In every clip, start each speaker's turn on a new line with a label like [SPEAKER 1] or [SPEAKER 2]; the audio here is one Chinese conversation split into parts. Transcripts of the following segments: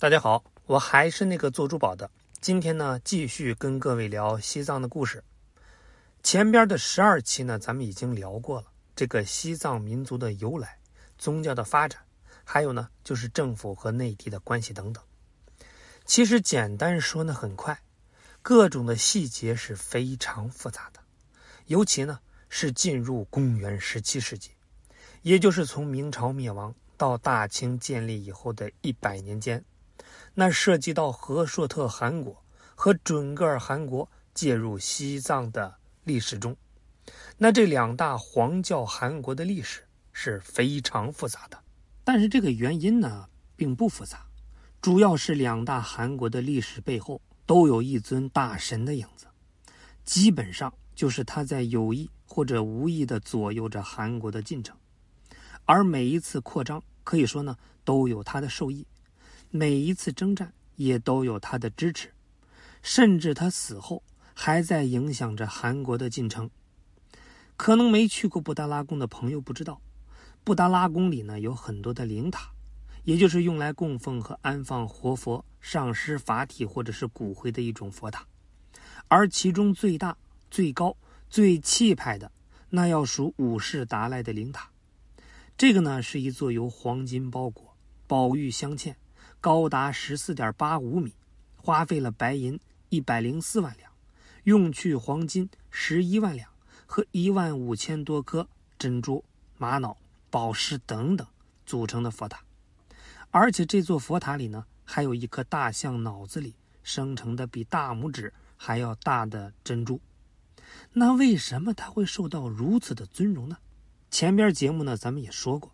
[SPEAKER 1] 大家好，我还是那个做珠宝的。今天呢，继续跟各位聊西藏的故事。前边的十二期呢，咱们已经聊过了这个西藏民族的由来、宗教的发展，还有呢，就是政府和内地的关系等等。其实简单说呢，很快，各种的细节是非常复杂的。尤其呢，是进入公元十七世纪，也就是从明朝灭亡到大清建立以后的一百年间。那涉及到和硕特汗国和准噶尔汗国介入西藏的历史中，那这两大黄教汗国的历史是非常复杂的。但是这个原因呢，并不复杂，主要是两大汗国的历史背后都有一尊大神的影子，基本上就是他在有意或者无意的左右着韩国的进程，而每一次扩张可以说呢，都有他的受益。每一次征战也都有他的支持，甚至他死后还在影响着韩国的进程。可能没去过布达拉宫的朋友不知道，布达拉宫里呢有很多的灵塔，也就是用来供奉和安放活佛、上师法体或者是骨灰的一种佛塔。而其中最大、最高、最气派的，那要数五世达赖的灵塔。这个呢是一座由黄金包裹、宝玉镶嵌。高达十四点八五米，花费了白银一百零四万两，用去黄金十一万两和一万五千多颗珍珠、玛瑙、宝石等等组成的佛塔。而且这座佛塔里呢，还有一颗大象脑子里生成的比大拇指还要大的珍珠。那为什么他会受到如此的尊荣呢？前边节目呢，咱们也说过，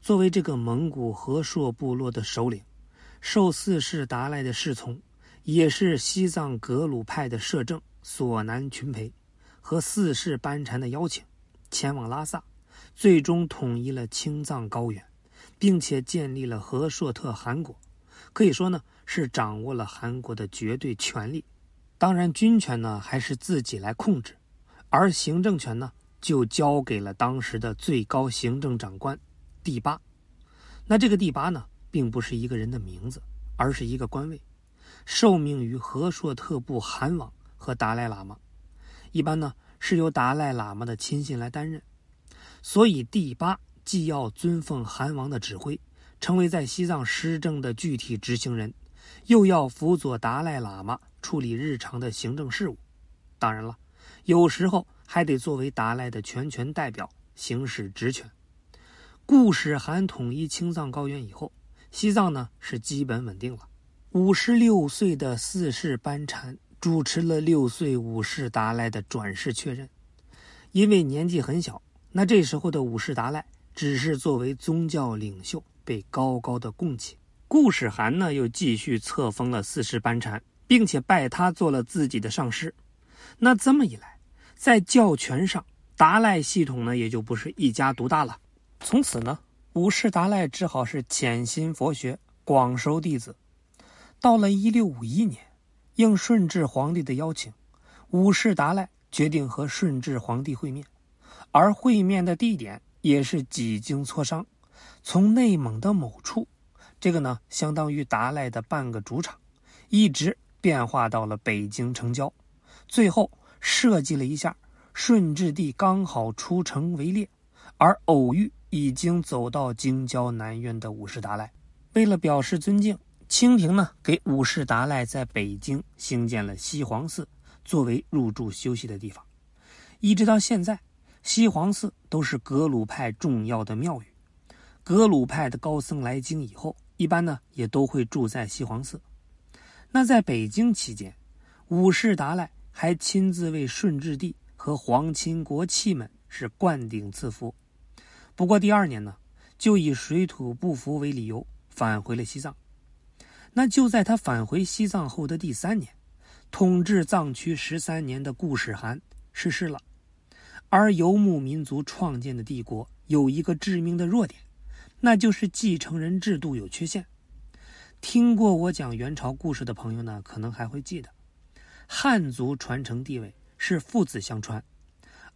[SPEAKER 1] 作为这个蒙古和硕部落的首领。受四世达赖的侍从，也是西藏格鲁派的摄政索南群培和四世班禅的邀请，前往拉萨，最终统一了青藏高原，并且建立了和硕特汗国，可以说呢是掌握了汗国的绝对权力。当然，军权呢还是自己来控制，而行政权呢就交给了当时的最高行政长官第八。那这个第八呢？并不是一个人的名字，而是一个官位，受命于和硕特部汗王和达赖喇嘛，一般呢是由达赖喇嘛的亲信来担任。所以第八既要尊奉汗王的指挥，成为在西藏施政的具体执行人，又要辅佐达赖喇嘛处理日常的行政事务。当然了，有时候还得作为达赖的全权代表行使职权。固始汗统一青藏高原以后。西藏呢是基本稳定了。五十六岁的四世班禅主持了六岁五世达赖的转世确认，因为年纪很小，那这时候的五世达赖只是作为宗教领袖被高高的供起。顾始汗呢又继续册封了四世班禅，并且拜他做了自己的上师。那这么一来，在教权上，达赖系统呢也就不是一家独大了。从此呢。五世达赖只好是潜心佛学，广收弟子。到了一六五一年，应顺治皇帝的邀请，五世达赖决定和顺治皇帝会面，而会面的地点也是几经磋商，从内蒙的某处，这个呢相当于达赖的半个主场，一直变化到了北京城郊，最后设计了一下，顺治帝刚好出城围猎，而偶遇。已经走到京郊南苑的五世达赖，为了表示尊敬，清廷呢给五世达赖在北京兴建了西黄寺，作为入住休息的地方。一直到现在，西黄寺都是格鲁派重要的庙宇。格鲁派的高僧来京以后，一般呢也都会住在西黄寺。那在北京期间，五世达赖还亲自为顺治帝和皇亲国戚们是灌顶赐福。不过第二年呢，就以水土不服为理由返回了西藏。那就在他返回西藏后的第三年，统治藏区十三年的顾始汗逝世了。而游牧民族创建的帝国有一个致命的弱点，那就是继承人制度有缺陷。听过我讲元朝故事的朋友呢，可能还会记得，汉族传承地位是父子相传，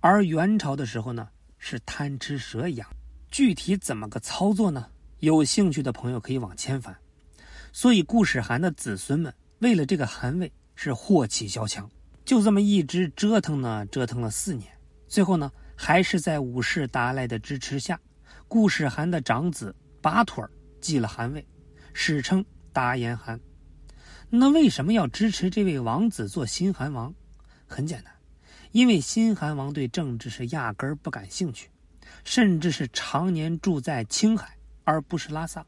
[SPEAKER 1] 而元朝的时候呢。是贪吃蛇一样，具体怎么个操作呢？有兴趣的朋友可以往前翻。所以顾世涵的子孙们为了这个汗位是祸起萧墙，就这么一直折腾呢，折腾了四年，最后呢，还是在武士达赖的支持下，顾世涵的长子拔腿继了汗位，史称达延汗。那为什么要支持这位王子做新汗王？很简单，因为新汗王对政治是压根儿不感兴趣，甚至是常年住在青海而不是拉萨，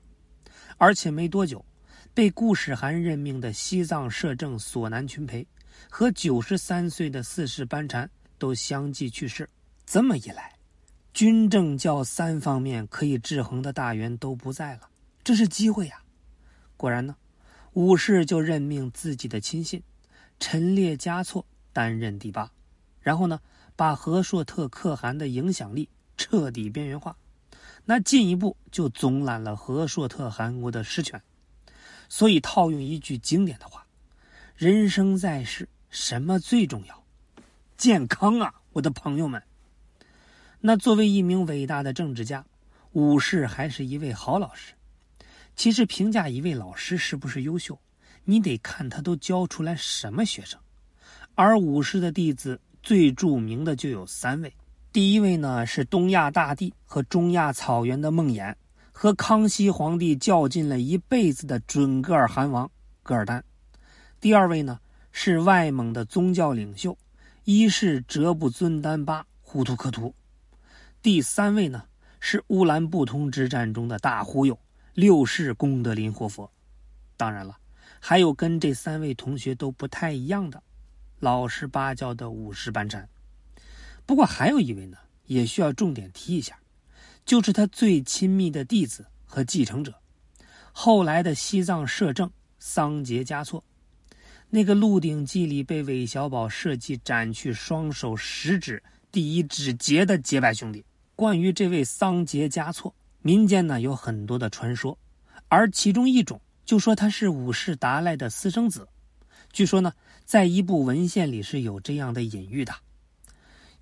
[SPEAKER 1] 而且没多久，被顾世涵任命的西藏摄政索南群培和九十三岁的四世班禅都相继去世。这么一来，军政教三方面可以制衡的大员都不在了，这是机会呀！果然呢，武士就任命自己的亲信陈列嘉措。担任第八，然后呢，把和硕特可汗的影响力彻底边缘化，那进一步就总揽了和硕特汗国的实权。所以套用一句经典的话：“人生在世，什么最重要？健康啊，我的朋友们。”那作为一名伟大的政治家，武士还是一位好老师。其实评价一位老师是不是优秀，你得看他都教出来什么学生。而武士的弟子最著名的就有三位，第一位呢是东亚大地和中亚草原的梦魇，和康熙皇帝较劲了一辈子的准噶尔汗王噶尔丹；第二位呢是外蒙的宗教领袖，一世哲布尊丹巴呼图克图；第三位呢是乌兰布通之战中的大忽悠六世功德林活佛。当然了，还有跟这三位同学都不太一样的。老实巴交的五世班禅，不过还有一位呢，也需要重点提一下，就是他最亲密的弟子和继承者，后来的西藏摄政桑杰嘉措，那个《鹿鼎记》里被韦小宝设计斩去双手食指第一指节的结拜兄弟。关于这位桑杰嘉措，民间呢有很多的传说，而其中一种就说他是五世达赖的私生子。据说呢，在一部文献里是有这样的隐喻的：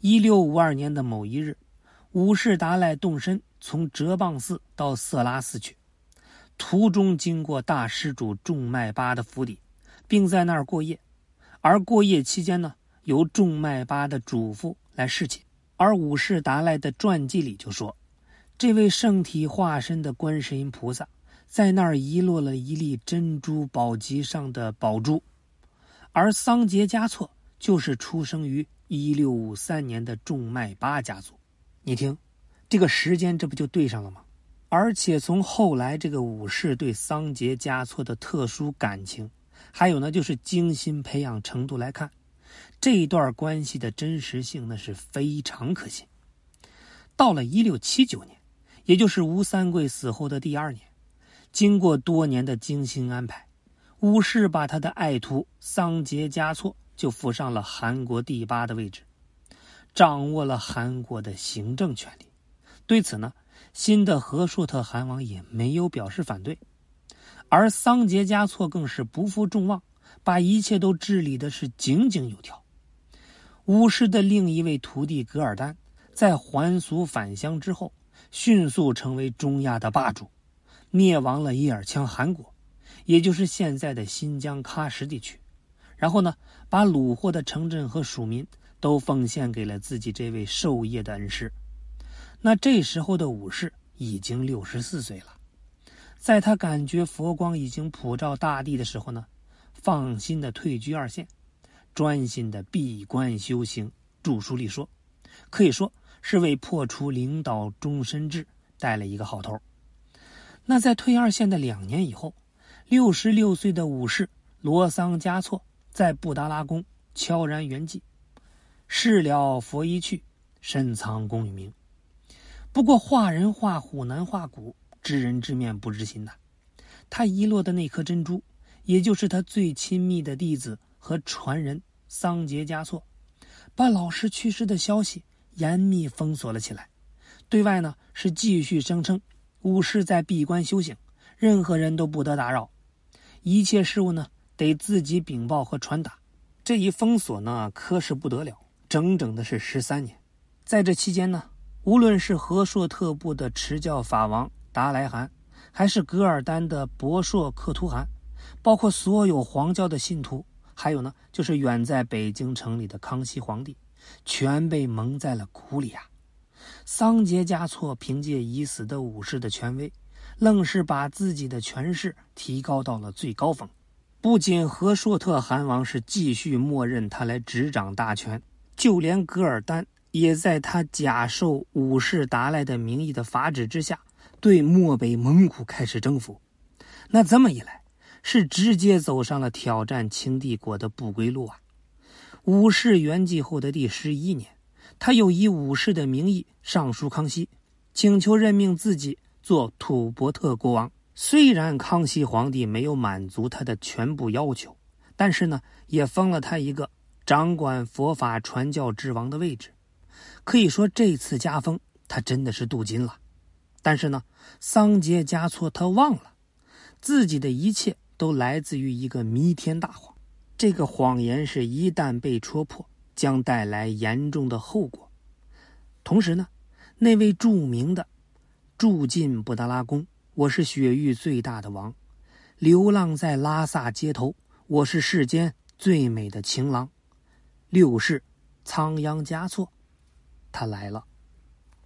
[SPEAKER 1] 一六五二年的某一日，五世达赖动身从哲蚌寺到色拉寺去，途中经过大施主仲迈巴的府邸，并在那儿过夜。而过夜期间呢，由仲迈巴的主妇来侍寝。而五世达赖的传记里就说，这位圣体化身的观世音菩萨在那儿遗落了一粒珍珠宝级上的宝珠。而桑杰嘉措就是出生于一六五三年的仲迈巴家族，你听，这个时间这不就对上了吗？而且从后来这个武士对桑杰嘉措的特殊感情，还有呢就是精心培养程度来看，这一段关系的真实性那是非常可信。到了一六七九年，也就是吴三桂死后的第二年，经过多年的精心安排。武士把他的爱徒桑杰嘉措就扶上了韩国第八的位置，掌握了韩国的行政权力。对此呢，新的和硕特汗王也没有表示反对，而桑杰嘉措更是不负众望，把一切都治理的是井井有条。武士的另一位徒弟噶尔丹在还俗返乡之后，迅速成为中亚的霸主，灭亡了叶尔羌汗国。也就是现在的新疆喀什地区，然后呢，把虏获的城镇和属民都奉献给了自己这位授业的恩师。那这时候的武士已经六十四岁了，在他感觉佛光已经普照大地的时候呢，放心的退居二线，专心的闭关修行，著书立说，可以说是为破除领导终身制带了一个好头。那在退二线的两年以后。六十六岁的武士罗桑嘉措在布达拉宫悄然圆寂，事了佛一去，深藏功与名。不过画人画虎难画骨，知人知面不知心呐。他遗落的那颗珍珠，也就是他最亲密的弟子和传人桑杰嘉措，把老师去世的消息严密封锁了起来。对外呢是继续声称武士在闭关修行，任何人都不得打扰。一切事物呢，得自己禀报和传达。这一封锁呢，可是不得了，整整的是十三年。在这期间呢，无论是和硕特部的持教法王达莱汗，还是噶尔丹的博硕克图汗，包括所有黄教的信徒，还有呢，就是远在北京城里的康熙皇帝，全被蒙在了鼓里啊！桑杰嘉措凭借已死的武士的权威，愣是把自己的权势提高到了最高峰。不仅和硕特汗王是继续默认他来执掌大权，就连噶尔丹也在他假受武士达赖的名义的法旨之下。对漠北蒙古开始征服，那这么一来，是直接走上了挑战清帝国的不归路啊！武士圆寂后的第十一年，他又以武士的名义上书康熙，请求任命自己做吐蕃特国王。虽然康熙皇帝没有满足他的全部要求，但是呢，也封了他一个掌管佛法传教之王的位置。可以说，这次加封他真的是镀金了。但是呢，桑杰嘉措他忘了，自己的一切都来自于一个弥天大谎。这个谎言是一旦被戳破，将带来严重的后果。同时呢，那位著名的住进布达拉宫，我是雪域最大的王，流浪在拉萨街头，我是世间最美的情郎，六世仓央嘉措，他来了。